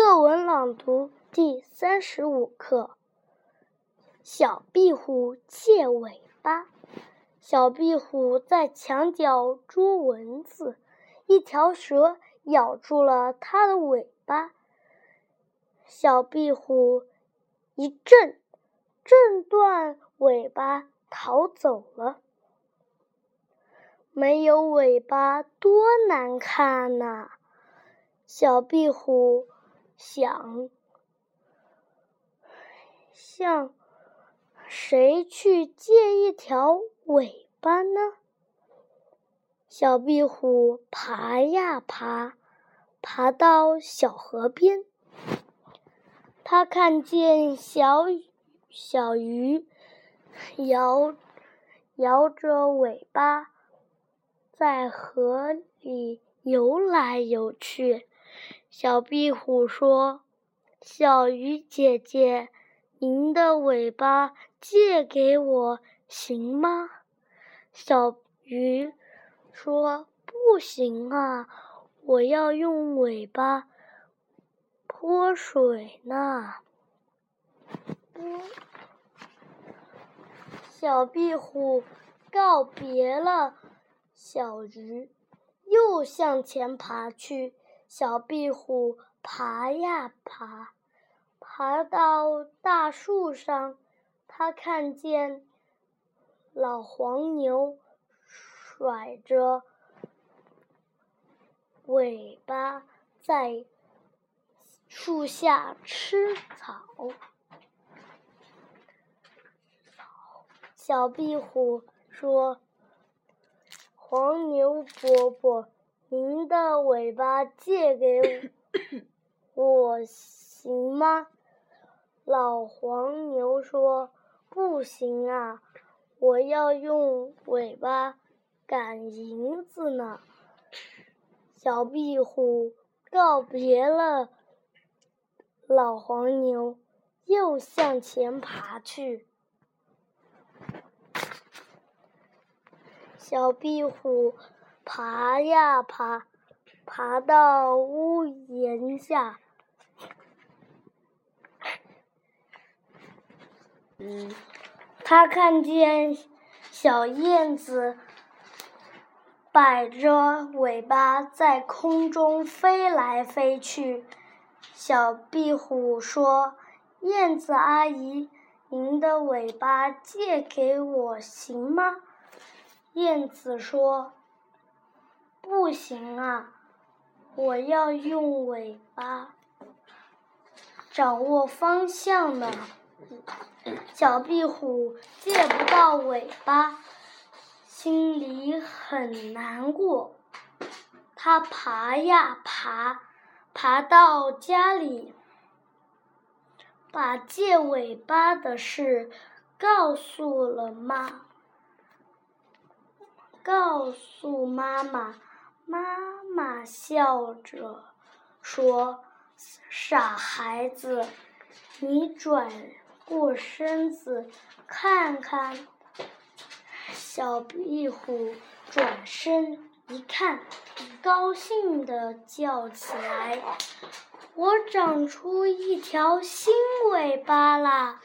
课文朗读第三十五课：小壁虎借尾巴。小壁虎在墙角捉蚊子，一条蛇咬住了它的尾巴。小壁虎一震，震断尾巴逃走了。没有尾巴多难看呐！小壁虎。想向谁去借一条尾巴呢？小壁虎爬呀爬，爬到小河边，它看见小小鱼摇摇着尾巴在河里游来游去。小壁虎说：“小鱼姐姐，您的尾巴借给我行吗？”小鱼说：“不行啊，我要用尾巴泼水呢。”小壁虎告别了小鱼，又向前爬去。小壁虎爬呀爬，爬到大树上，它看见老黄牛甩着尾巴在树下吃草。小壁虎说：“黄牛伯伯。”您的尾巴借给 我行吗？老黄牛说：“不行啊，我要用尾巴赶银子呢。”小壁虎告别了老黄牛，又向前爬去。小壁虎。爬呀爬，爬到屋檐下。嗯，他看见小燕子摆着尾巴在空中飞来飞去。小壁虎说：“燕子阿姨，您的尾巴借给我行吗？”燕子说。不行啊！我要用尾巴掌握方向呢。小壁虎借不到尾巴，心里很难过。它爬呀爬，爬到家里，把借尾巴的事告诉了妈，告诉妈妈。妈妈笑着说：“傻孩子，你转过身子看看。”小壁虎转身一看，高兴地叫起来：“我长出一条新尾巴啦！”